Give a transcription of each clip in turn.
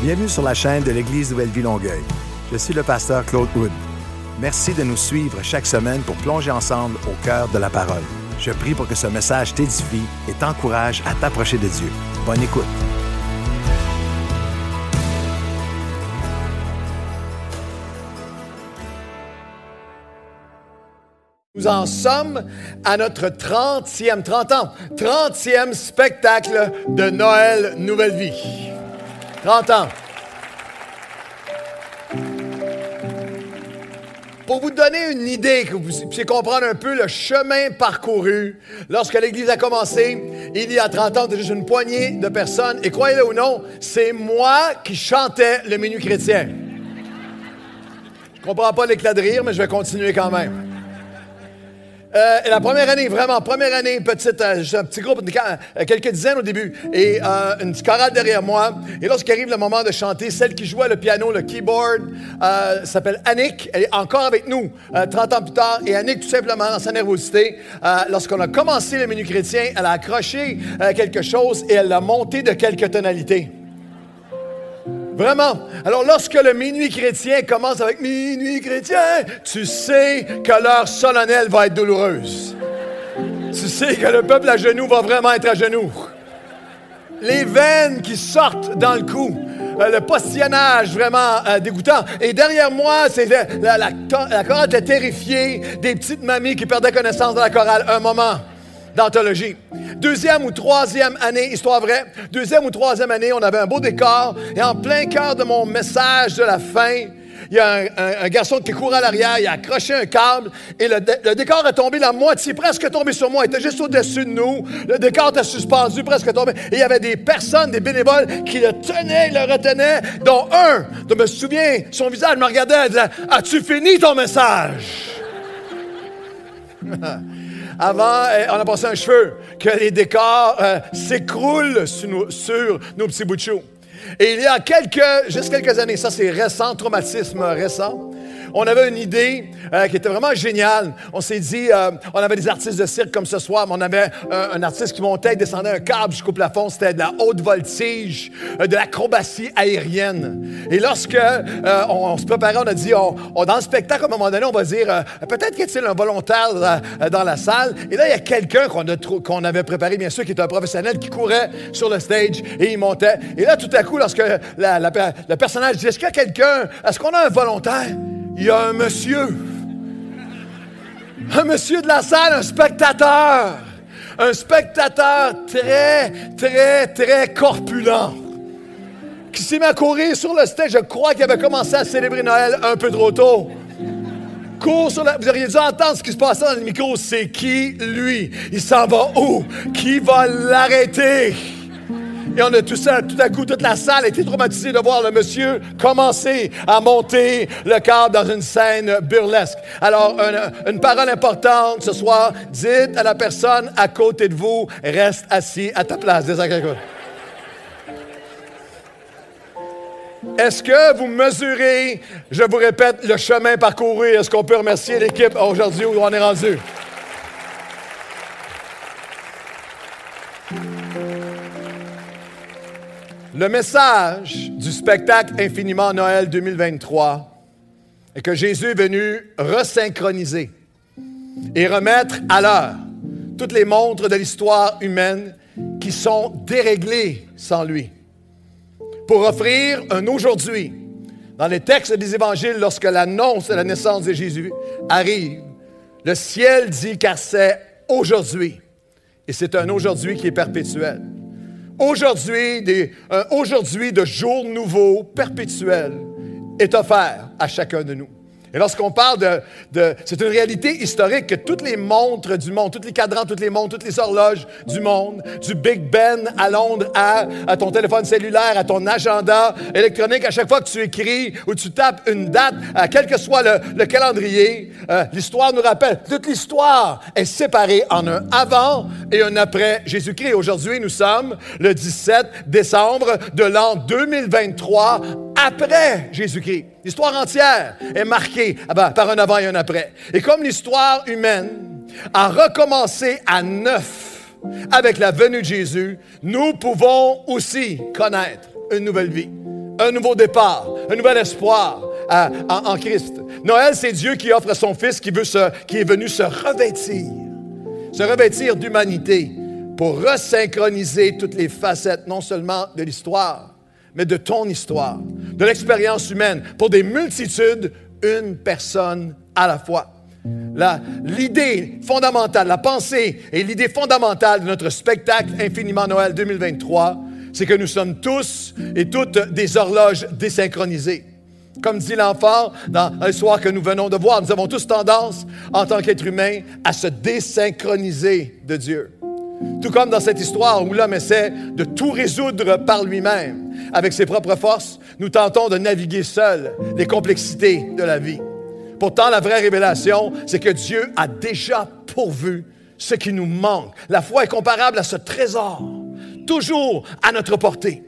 Bienvenue sur la chaîne de l'Église Nouvelle Vie Longueuil. Je suis le pasteur Claude Wood. Merci de nous suivre chaque semaine pour plonger ensemble au cœur de la parole. Je prie pour que ce message t'édifie et t'encourage à t'approcher de Dieu. Bonne écoute. Nous en sommes à notre 30e, 30 ans, 30e spectacle de Noël Nouvelle Vie. 30 ans. Pour vous donner une idée, que vous puissiez comprendre un peu le chemin parcouru, lorsque l'Église a commencé, il y a 30 ans, juste une poignée de personnes, et croyez-le ou non, c'est moi qui chantais le menu chrétien. Je comprends pas l'éclat de rire, mais je vais continuer quand même. Euh, la première année, vraiment, première année, petite, euh, un petit groupe, euh, quelques dizaines au début, et une petite chorale derrière moi. Et lorsqu'arrive le moment de chanter, celle qui jouait le piano, le keyboard, s'appelle Annick. Elle est encore avec nous, 30 ans plus tard. Et Annick, tout simplement, dans sa nervosité, lorsqu'on a commencé le menu chrétien, elle a accroché quelque chose et elle l'a monté de quelques tonalités. Vraiment. Alors, lorsque le minuit chrétien commence avec minuit chrétien, tu sais que l'heure solennelle va être douloureuse. Tu sais que le peuple à genoux va vraiment être à genoux. Les veines qui sortent dans le cou. Euh, le postillonnage vraiment euh, dégoûtant. Et derrière moi, c'est la, la, chorale terrifiée des petites mamies qui perdaient connaissance de la chorale un moment Deuxième ou troisième année, histoire vraie, deuxième ou troisième année, on avait un beau décor et en plein cœur de mon message de la fin, il y a un, garçon qui court à l'arrière, il a accroché un câble et le, décor est tombé la moitié, presque tombé sur moi. Il était juste au-dessus de nous. Le décor était suspendu, presque tombé. Et il y avait des personnes, des bénévoles qui le tenaient, le retenaient, dont un, je me souviens, son visage me regardait et disait As-tu fini ton message Avant, eh, on a passé un cheveu, que les décors euh, s'écroulent sur, nos, petits bouts de chou. Et il y a quelques, juste quelques années, ça c'est récent, traumatisme récent, on avait une idée euh, qui était vraiment géniale. On s'est dit, euh, on avait des artistes de cirque comme ce soir, mais on avait un artiste qui montait descendait un câble jusqu'au plafond. C'était de la haute voltige, de l'acrobatie aérienne. Et lorsque on, se préparait, on a dit, on, dans le spectacle, à un moment donné, on va dire, peut-être qu'il y a un volontaire dans la salle. Et là, il y a quelqu'un qu'on, qu'on avait préparé, bien sûr, qui était un professionnel, qui courait sur le stage et il montait. Et là, tout à coup, lorsque le personnage dit, est-ce qu'il y a quelqu'un, est-ce qu'on a un volontaire? Il y a un monsieur. Un monsieur de la salle, un spectateur. Un spectateur très, très, très corpulent. Qui s'est mis à courir sur le stage. Je crois qu'il avait commencé à célébrer Noël un peu trop tôt. Cours sur. Vous auriez dû entendre ce qui se passait dans le micro. C'est qui, lui? Il s'en va où? Qui va l'arrêter? Et on a tout ça, tout à coup, toute la salle a été traumatisée de voir le monsieur commencer à monter le cadre dans une scène burlesque. Alors, une, parole importante ce soir, dites à la personne à côté de vous, reste assis à ta place. Est-ce que vous mesurez, je vous répète, le chemin parcouru? Est-ce qu'on peut remercier l'équipe aujourd'hui où on est rendu? Le message du spectacle Infiniment Noël 2023 est que Jésus est venu resynchroniser et remettre à l'heure toutes les montres de l'histoire humaine qui sont déréglées sans lui, pour offrir un aujourd'hui. Dans les textes des évangiles, lorsque l'annonce de la naissance de Jésus arrive, le ciel dit car c'est aujourd'hui. Et c'est un aujourd'hui qui est perpétuel aujourd'hui, aujourd'hui de jour nouveau, perpétuel, est offert à chacun de nous. Et lorsqu'on parle de, C'est une réalité historique que toutes les montres du monde, tous les cadrans, toutes les montres, toutes les horloges du monde, du Big Ben à Londres à, ton téléphone cellulaire, à ton agenda électronique, à chaque fois que tu écris ou tu tapes une date, à quel que soit le, calendrier, euh, l'histoire nous rappelle. Toute l'histoire est séparée en un avant et un après Jésus-Christ. Aujourd'hui, nous sommes le 17 décembre de l'an 2023 après Jésus-Christ. L'histoire entière est marquée ah ben, par un avant et un après. Et comme l'histoire humaine a recommencé à neuf avec la venue de Jésus, nous pouvons aussi connaître une nouvelle vie un nouveau départ, un nouvel espoir en, en, Christ. Noël, c'est Dieu qui offre son Fils qui, veut qui est venu se revêtir, se revêtir d'humanité pour resynchroniser toutes les facettes, non seulement de l'histoire, mais de ton histoire, de l'expérience humaine, pour des multitudes, une personne à la fois. L'idée fondamentale, la pensée et l'idée fondamentale de notre spectacle Infiniment Noël 2023, c'est que nous sommes tous et toutes des horloges désynchronisées. Comme dit l'enfant dans l'histoire que nous venons de voir, nous avons tous tendance, en tant qu'être humain, à se désynchroniser de Dieu. Tout comme dans cette histoire où l'homme essaie de tout résoudre par lui-même, avec ses propres forces, nous tentons de naviguer seuls les complexités de la vie. Pourtant, la vraie révélation, c'est que Dieu a déjà pourvu ce qui nous manque. La foi est comparable à ce trésor, toujours à notre portée.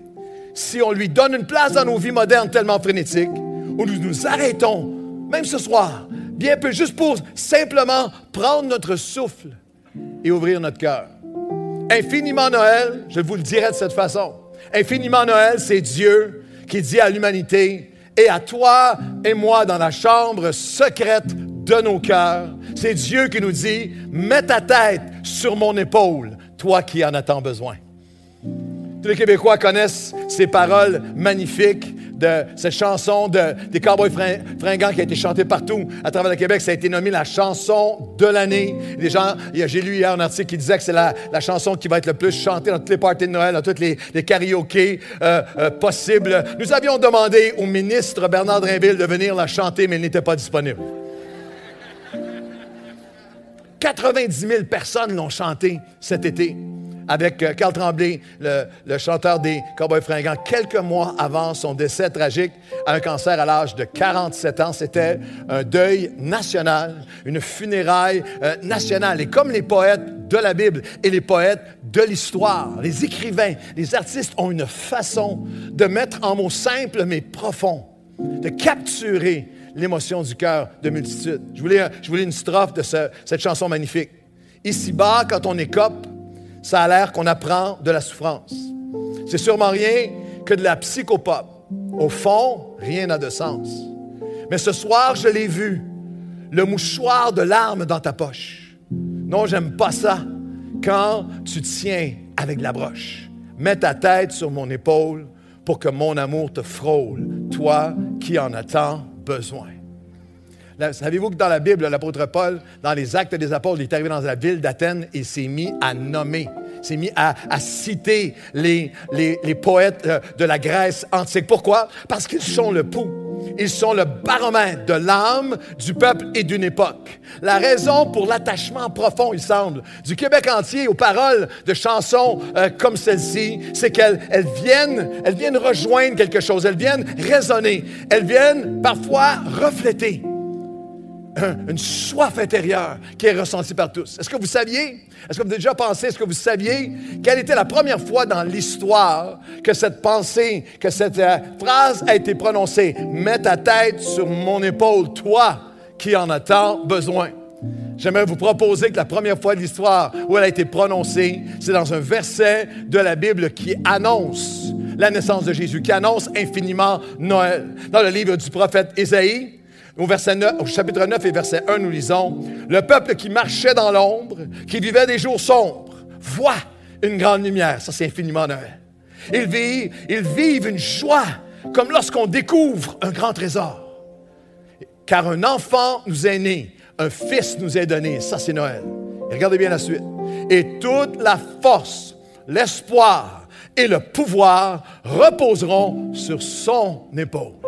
Si on lui donne une place dans nos vies modernes tellement frénétiques, où nous nous arrêtons, même ce soir, bien peu, juste pour simplement prendre notre souffle et ouvrir notre cœur. Infiniment Noël, je vous le dirai de cette façon. Infiniment Noël, c'est Dieu qui dit à l'humanité et à toi et moi dans la chambre secrète de nos cœurs, c'est Dieu qui nous dit, mets ta tête sur mon épaule, toi qui en as tant besoin. Tous les Québécois connaissent ces paroles magnifiques de cette chanson de, des Cowboys fringants qui a été chantée partout à travers le Québec. Ça a été nommé la chanson de l'année. gens, j'ai lu hier un article qui disait que c'est la, chanson qui va être le plus chantée dans toutes les parties de Noël, dans toutes les, les karaokés euh, euh, possibles. Nous avions demandé au ministre Bernard Drinville de venir la chanter, mais il n'était pas disponible. 90 000 personnes l'ont chantée cet été avec euh, Carl Tremblay, le, chanteur des Cowboys fringants, quelques mois avant son décès tragique à un cancer à l'âge de 47 ans. C'était un deuil national, une funéraille euh, nationale. Et comme les poètes de la Bible et les poètes de l'histoire, les écrivains, les artistes ont une façon de mettre en mots simples mais profonds, de capturer l'émotion du cœur de multitudes. Je voulais, je voulais une strophe de cette chanson magnifique. Ici-bas, quand on écope, ça a l'air qu'on apprend de la souffrance. C'est sûrement rien que de la psychopop. Au fond, rien n'a de sens. Mais ce soir, je l'ai vu, le mouchoir de larmes dans ta poche. Non, j'aime pas ça. Quand tu tiens avec la broche, mets ta tête sur mon épaule pour que mon amour te frôle, toi qui en as tant besoin. Savez-vous que dans la Bible, l'apôtre Paul, dans les actes des apôtres, il est arrivé dans la ville d'Athènes et s'est mis à nommer, s'est mis à, citer les, les, poètes euh, de la Grèce antique. Pourquoi? Parce qu'ils sont le pouls. Ils sont le baromètre de l'âme du peuple et d'une époque. La raison pour l'attachement profond, il semble, du Québec entier aux paroles de chansons euh, comme celle-ci, c'est qu'elles elles viennent, elles viennent rejoindre quelque chose, elles viennent résonner, elles viennent parfois refléter une soif intérieure qui est ressentie par tous. Est-ce que vous saviez, est-ce que vous avez déjà pensé, est-ce que vous saviez quelle était la première fois dans l'histoire que cette pensée, que cette euh, phrase a été prononcée? Mets ta tête sur mon épaule, toi qui en as tant besoin. J'aimerais vous proposer que la première fois de l'histoire où elle a été prononcée, c'est dans un verset de la Bible qui annonce la naissance de Jésus, qui annonce infiniment Noël. Dans le livre du prophète Ésaïe, au, verset 9, au chapitre 9 et verset 1, nous lisons, Le peuple qui marchait dans l'ombre, qui vivait des jours sombres, voit une grande lumière. Ça, c'est infiniment Noël. Ils vivent, ils vivent une joie comme lorsqu'on découvre un grand trésor. Car un enfant nous est né, un fils nous est donné. Ça, c'est Noël. Et regardez bien la suite. Et toute la force, l'espoir et le pouvoir reposeront sur son épaule.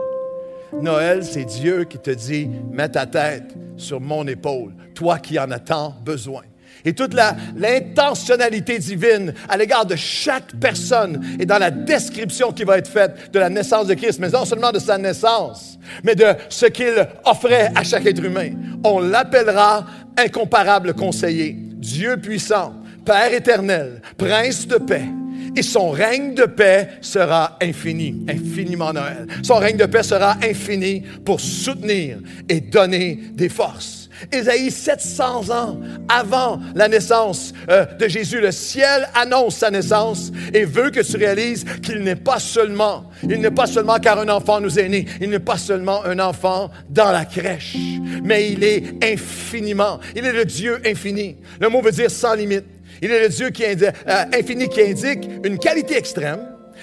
Noël, c'est Dieu qui te dit, mets ta tête sur mon épaule, toi qui en as tant besoin. Et toute l'intentionnalité divine à l'égard de chaque personne et dans la description qui va être faite de la naissance de Christ, mais non seulement de sa naissance, mais de ce qu'il offrait à chaque être humain. On l'appellera incomparable conseiller, Dieu puissant, Père éternel, Prince de paix et son règne de paix sera infini, infiniment Noël. Son règne de paix sera infini pour soutenir et donner des forces. Ésaïe, 700 ans avant la naissance euh, de Jésus, le ciel annonce sa naissance et veut que tu réalises qu'il n'est pas seulement, il n'est pas seulement car un enfant nous est né, il n'est pas seulement un enfant dans la crèche, mais il est infiniment, il est le Dieu infini. Le mot veut dire sans limite. Il est le Dieu euh, infini qui indique une qualité extrême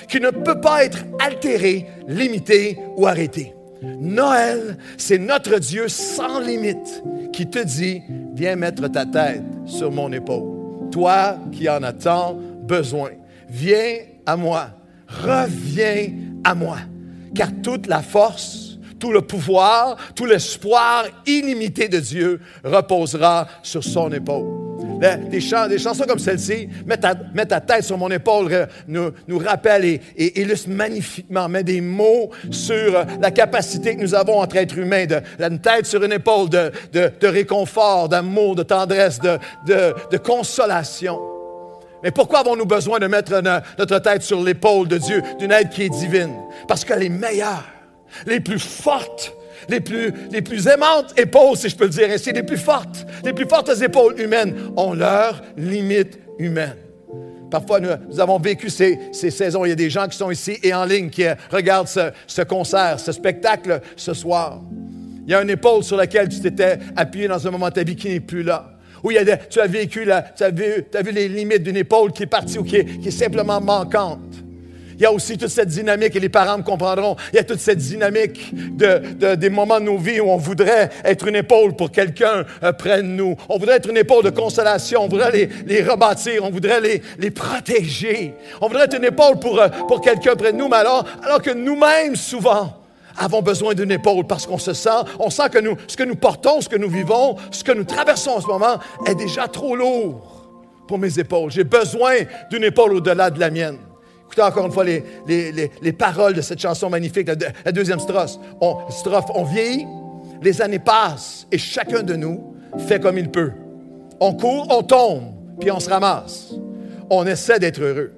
qui ne peut pas être altérée, limitée ou arrêtée. Noël, c'est notre Dieu sans limite qui te dit, viens mettre ta tête sur mon épaule. Toi qui en as tant besoin, viens à moi, reviens à moi, car toute la force, tout le pouvoir, tout l'espoir illimité de Dieu reposera sur son épaule des, chansons comme celle-ci, mets ta, tête sur mon épaule, nous, nous rappelle et, et, illustre magnifiquement, met des mots sur euh, la capacité que nous avons entre êtres humains, de, une tête sur une épaule de, réconfort, d'amour, de tendresse, de, de consolation. Mais pourquoi avons-nous besoin de mettre notre tête sur l'épaule de Dieu, d'une aide qui est divine? Parce qu'elle est meilleure, les plus fortes, les plus, les plus aimantes épaules, si je peux le dire ainsi, les plus fortes, les plus fortes épaules humaines ont leur limite humaine. Parfois, nous, avons vécu ces, ces, saisons. Il y a des gens qui sont ici et en ligne qui regardent ce, ce concert, ce spectacle ce soir. Il y a une épaule sur laquelle tu t'étais appuyé dans un moment de ta vie qui n'est plus là. Ou tu as vécu, tu, as vu, tu as vu les limites d'une épaule qui est partie ou qui est, qui est simplement manquante. Il y a aussi toute cette dynamique, et les parents me comprendront, il y a toute cette dynamique de, des moments de nos vies où on voudrait être une épaule pour quelqu'un euh, près de nous. On voudrait être une épaule de consolation, on voudrait les, les rebâtir, on voudrait les, protéger. On voudrait être une épaule pour, euh, quelqu'un près de nous, mais alors, que nous-mêmes, souvent, avons besoin d'une épaule parce qu'on se sent, on sent que ce que nous portons, ce que nous vivons, ce que nous traversons en ce moment est déjà trop lourd pour mes épaules. J'ai besoin d'une épaule au-delà de la mienne. Écoutez encore une fois les, les, paroles de cette chanson magnifique, la, deuxième strophe. On, strophe. on vieillit, les années passent et chacun de nous fait comme il peut. On court, on tombe, puis on se ramasse. On essaie d'être heureux.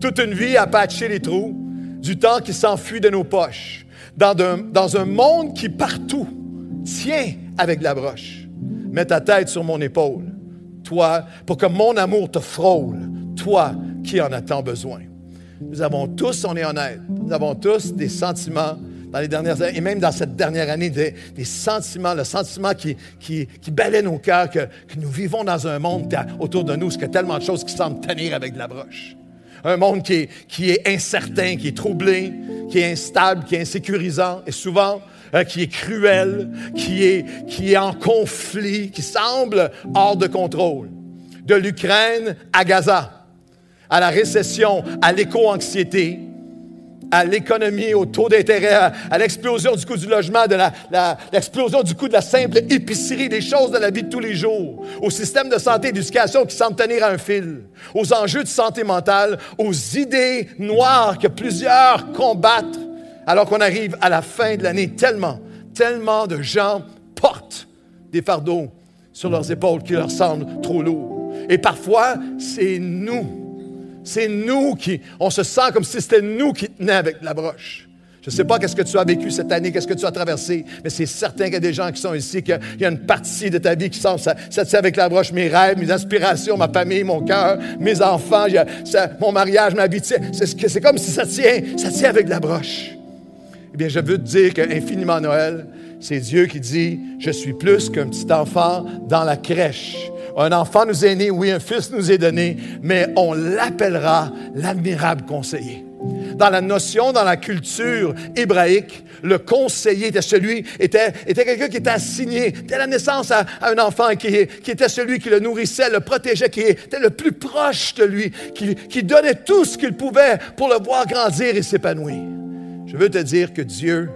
Toute une vie à patcher les trous, du temps qui s'enfuit de nos poches, dans un, dans un monde qui partout tient avec la broche. Mets ta tête sur mon épaule, toi, pour que mon amour te frôle, toi qui en as tant besoin. Nous avons tous, on est honnête, nous avons tous des sentiments dans les dernières années, et même dans cette dernière année, des, sentiments, le sentiment qui, qui, nos cœurs, que, nous vivons dans un monde autour de nous, ce que tellement de choses qui semblent tenir avec de la broche. Un monde qui est, incertain, qui est troublé, qui est instable, qui est insécurisant, et souvent, euh, qui est cruel, qui est en conflit, qui semble hors de contrôle. De l'Ukraine à Gaza à la récession, à l'éco-anxiété, à l'économie, au taux d'intérêt, à, l'explosion du coût du logement, de l'explosion du coût de la simple épicerie, des choses de la vie de tous les jours, au système de santé et d'éducation qui semble tenir à un fil, aux enjeux de santé mentale, aux idées noires que plusieurs combattent, alors qu'on arrive à la fin de l'année, tellement, tellement de gens portent des fardeaux sur leurs épaules qui leur semblent trop lourds. Et parfois, c'est nous c'est nous qui, on se sent comme si c'était nous qui tenions avec la broche. Je ne sais pas qu'est-ce que tu as vécu cette année, qu'est-ce que tu as traversé, mais c'est certain qu'il y a des gens qui sont ici, qu'il y a une partie de ta vie qui semble, ça, ça tient avec la broche, mes rêves, mes aspirations, ma famille, mon cœur, mes enfants, mon mariage, ma vie. C'est comme si ça tient, ça tient avec la broche. Eh bien, je veux te dire qu'infiniment Noël, c'est Dieu qui dit, je suis plus qu'un petit enfant dans la crèche. Un enfant nous est né, oui, un fils nous est donné, mais on l'appellera l'admirable conseiller. Dans la notion, dans la culture hébraïque, le conseiller était celui, était, était quelqu'un qui était assigné dès la naissance à, un enfant, qui, était celui qui le nourrissait, le protégeait, qui était le plus proche de lui, qui donnait tout ce qu'il pouvait pour le voir grandir et s'épanouir. Je veux te dire que Dieu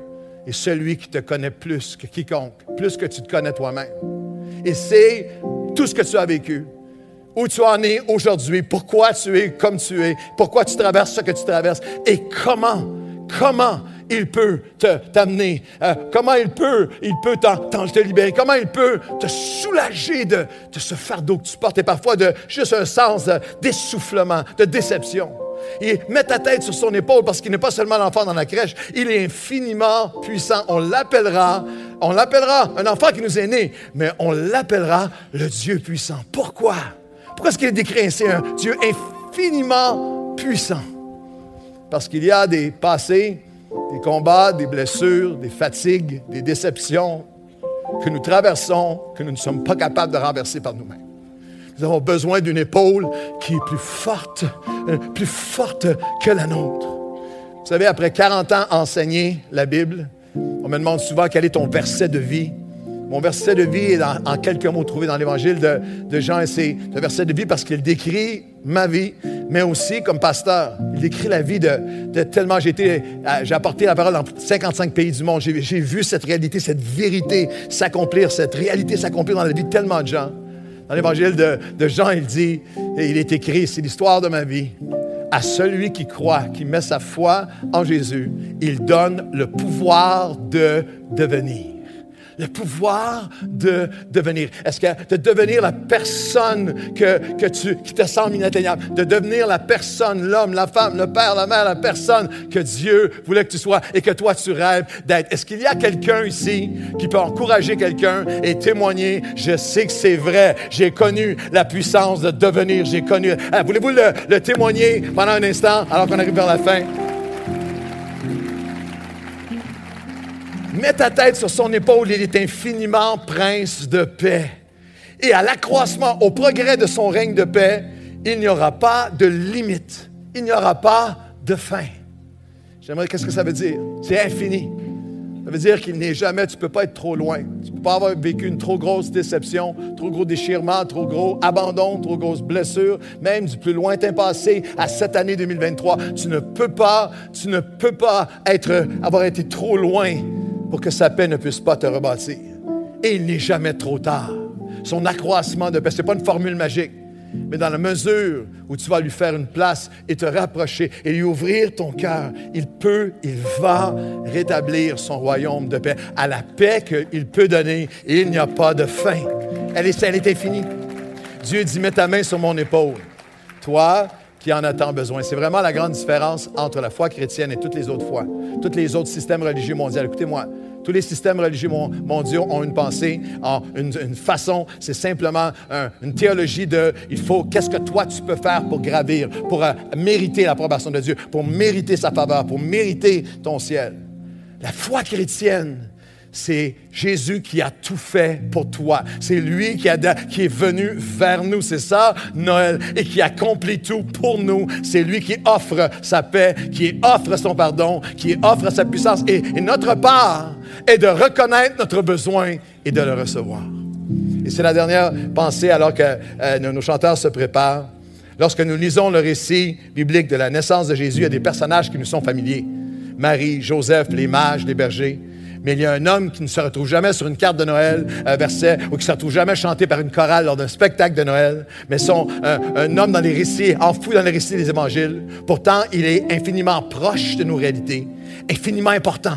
est celui qui te connaît plus que quiconque, plus que tu te connais toi-même. Et c'est tout ce que tu as vécu, où tu en es aujourd'hui, pourquoi tu es comme tu es, pourquoi tu traverses ce que tu traverses et comment, comment il peut t'amener, euh, comment il peut, il peut te libérer, comment il peut te soulager de, de ce fardeau que tu portes et parfois de juste un sens d'essoufflement, de déception. Et mets ta tête sur son épaule parce qu'il n'est pas seulement l'enfant dans la crèche, il est infiniment puissant. On l'appellera On l'appellera un enfant qui nous est né, mais on l'appellera le Dieu puissant. Pourquoi? Pourquoi est-ce qu'il est décrit ainsi un Dieu infiniment puissant? Parce qu'il y a des passés, des combats, des blessures, des fatigues, des déceptions que nous traversons, que nous ne sommes pas capables de renverser par nous-mêmes. Nous avons besoin d'une épaule qui est plus forte, euh, plus forte que la nôtre. Vous savez, après 40 ans enseigner la Bible, on me demande souvent quel est ton verset de vie. Mon verset de vie est en quelques mots trouvé dans l'Évangile de, Jean et c'est le verset de vie parce qu'il décrit ma vie, mais aussi comme pasteur. Il décrit la vie de, tellement j'ai été, euh, j'ai apporté la parole dans 55 pays du monde. J'ai, vu cette réalité, cette vérité s'accomplir, cette réalité s'accomplir dans la vie de tellement de gens. Dans l'Évangile de, Jean, il dit, il est écrit, c'est l'histoire de ma vie. À celui qui croit, qui met sa foi en Jésus, il donne le pouvoir de devenir le pouvoir de devenir. Est-ce que de devenir la personne que, que tu, qui te semble inatteignable, de devenir la personne, l'homme, la femme, le père, la mère, la personne que Dieu voulait que tu sois et que toi tu rêves d'être? Est-ce qu'il y a quelqu'un ici qui peut encourager quelqu'un et témoigner, je sais que c'est vrai, j'ai connu la puissance de devenir, j'ai connu. Ah, voulez-vous le, le témoigner pendant un instant alors qu'on arrive vers la fin? Mets ta tête sur son épaule, il est infiniment prince de paix. Et à l'accroissement, au progrès de son règne de paix, il n'y aura pas de limite. Il n'y aura pas de fin. J'aimerais, qu'est-ce que ça veut dire? C'est infini. Ça veut dire qu'il n'est jamais, tu ne peux pas être trop loin. Tu ne peux pas avoir vécu une trop grosse déception, trop gros déchirement, trop gros abandon, trop grosse blessure, même du plus lointain passé à cette année 2023. Tu ne peux pas, tu ne peux pas être, avoir été trop loin pour que sa paix ne puisse pas te rebâtir. Et il n'est jamais trop tard. Son accroissement de paix, ce n'est pas une formule magique, mais dans la mesure où tu vas lui faire une place et te rapprocher et lui ouvrir ton cœur, il peut, il va rétablir son royaume de paix à la paix qu'il peut donner il n'y a pas de fin. Elle est, elle est infinie. Dieu dit, mets ta main sur mon épaule. Toi, qui en a tant besoin. C'est vraiment la grande différence entre la foi chrétienne et toutes les autres foi, tous les autres systèmes religieux mondiaux. Écoutez-moi, tous les systèmes religieux mondiaux ont une pensée, une, façon, c'est simplement une théologie de il faut, qu'est-ce que toi tu peux faire pour gravir, pour euh, mériter l'approbation de Dieu, pour mériter sa faveur, pour mériter ton ciel. La foi chrétienne, c'est Jésus qui a tout fait pour toi. C'est lui qui, est venu vers nous. C'est ça, Noël, et qui accomplit tout pour nous. C'est lui qui offre sa paix, qui offre son pardon, qui offre sa puissance. Et, notre part est de reconnaître notre besoin et de le recevoir. Et c'est la dernière pensée alors que euh, nos chanteurs se préparent. Lorsque nous lisons le récit biblique de la naissance de Jésus, il y a des personnages qui nous sont familiers. Marie, Joseph, les mages, les bergers mais il y a un homme qui ne se retrouve jamais sur une carte de Noël, verset, ou qui ne se retrouve jamais chanté par une chorale lors d'un spectacle de Noël, mais son, un, homme dans les récits, enfoui dans les récits des évangiles. Pourtant, il est infiniment proche de nos réalités, infiniment important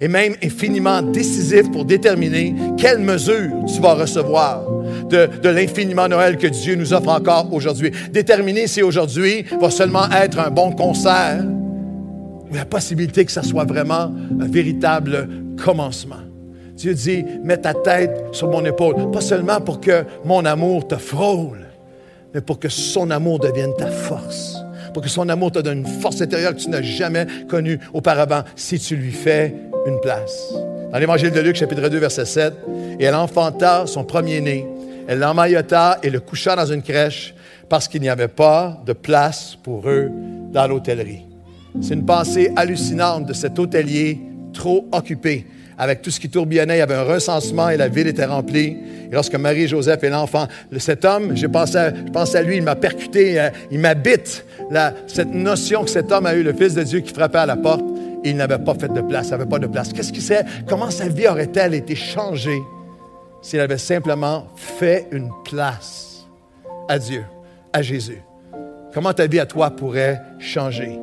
et même infiniment décisif pour déterminer quelle mesure tu vas recevoir de, de l'infiniment Noël que Dieu nous offre encore aujourd'hui. Déterminer si aujourd'hui va seulement être un bon concert ou la possibilité que ça soit vraiment un véritable commencement. Dieu dit, mets ta tête sur mon épaule, pas seulement pour que mon amour te frôle, mais pour que son amour devienne ta force, pour que son amour te donne une force intérieure que tu n'as jamais connue auparavant si tu lui fais une place. Dans l'Évangile de Luc, chapitre 2, verset 7, et elle enfanta son premier-né, elle l'emmaillota et le coucha dans une crèche parce qu'il n'y avait pas de place pour eux dans l'hôtellerie. C'est une pensée hallucinante de cet hôtelier trop occupé. Avec tout ce qui tourbillonnait, il y avait un recensement et la ville était remplie. Et lorsque Marie, Joseph et l'enfant, cet homme, je pense à, lui, il m'a percuté, euh, il m'habite cette notion que cet homme a eu, le Fils de Dieu qui frappait à la porte, il n'avait pas fait de place, il n'avait pas de place. Qu'est-ce qu'il sait? Comment sa vie aurait-elle été changée s'il avait simplement fait une place à Dieu, à Jésus? Comment ta vie à toi pourrait changer?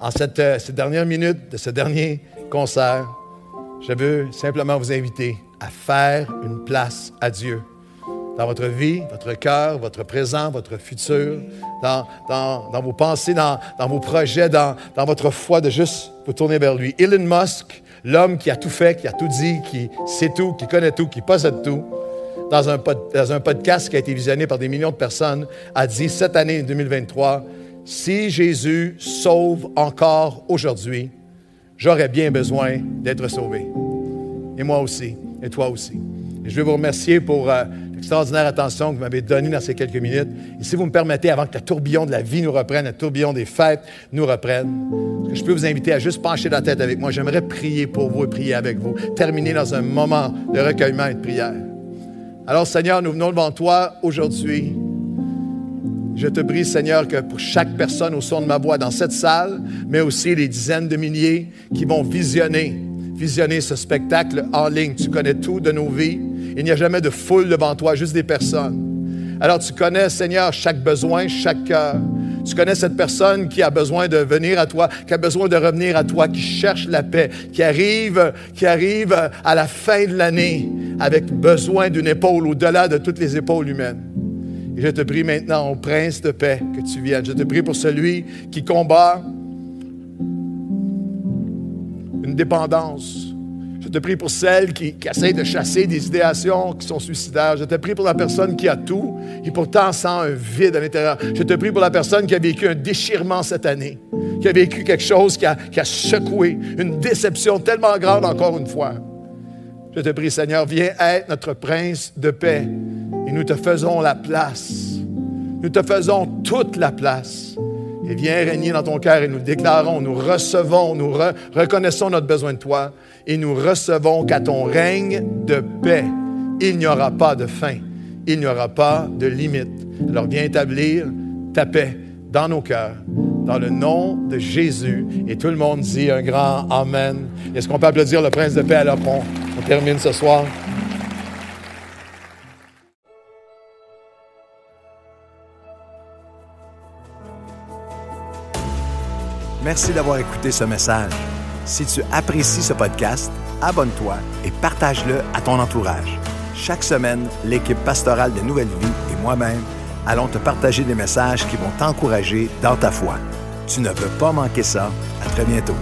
En cette, euh, ces dernières minutes de ce dernier concert, je veux simplement vous inviter à faire une place à Dieu dans votre vie, votre cœur, votre présent, votre futur, dans, vos pensées, dans, vos projets, dans, votre foi, de juste vous tourner vers lui. Elon Musk l'homme qui a tout fait, qui a tout dit, qui sait tout, qui connaît tout, qui possède tout, dans un podcast qui a été visionné par des millions de personnes, a dit cette année 2023, si Jésus sauve encore aujourd'hui, j'aurais bien besoin d'être sauvé. Et moi aussi, et toi aussi. Et je veux vous remercier pour euh, l'extraordinaire attention que vous m'avez donnée dans ces quelques minutes. Et si vous me permettez, avant que le tourbillon de la vie nous reprenne, le tourbillon des fêtes nous reprenne, je peux vous inviter à juste pencher la tête avec moi. J'aimerais prier pour vous et prier avec vous. Terminer dans un moment de recueillement et de prière. Alors Seigneur, nous venons devant toi aujourd'hui. Je te prie, Seigneur, que pour chaque personne au son de ma voix dans cette salle, mais aussi les dizaines de milliers qui vont visionner, visionner ce spectacle en ligne. Tu connais tout de nos vies. Il n'y a jamais de foule devant toi, juste des personnes. Alors tu connais, Seigneur, chaque besoin, chaque cœur. Tu connais cette personne qui a besoin de venir à toi, qui a besoin de revenir à toi, qui cherche la paix, qui arrive, qui arrive à la fin de l'année avec besoin d'une épaule au-delà de toutes les épaules humaines. Je te prie maintenant, au prince de paix, que tu viennes. Je te prie pour celui qui combat une dépendance. Je te prie pour celle qui, qui essaie de chasser des idéations qui sont suicidaires. Je te prie pour la personne qui a tout et pourtant sent un vide à l'intérieur. Je te prie pour la personne qui a vécu un déchirement cette année, qui a vécu quelque chose qui a, qui a secoué, une déception tellement grande encore une fois. Je te prie, Seigneur, viens être notre prince de paix et nous te faisons la place. Nous te faisons toute la place. Et viens régner dans ton cœur et nous déclarons, nous recevons, nous reconnaissons notre besoin de toi et nous recevons qu'à ton règne de paix, il n'y aura pas de fin, il n'y aura pas de limite. Alors viens établir ta paix dans nos cœurs, dans le nom de Jésus. Et tout le monde dit un grand Amen. Est-ce qu'on peut applaudir le Prince de paix alors qu'on on termine ce soir? Merci d'avoir écouté ce message. Si tu apprécies ce podcast, abonne-toi et partage-le à ton entourage. Chaque semaine, l'équipe pastorale de Nouvelle Vie et moi-même allons te partager des messages qui vont t'encourager dans ta foi. Tu ne veux pas manquer ça. À très bientôt.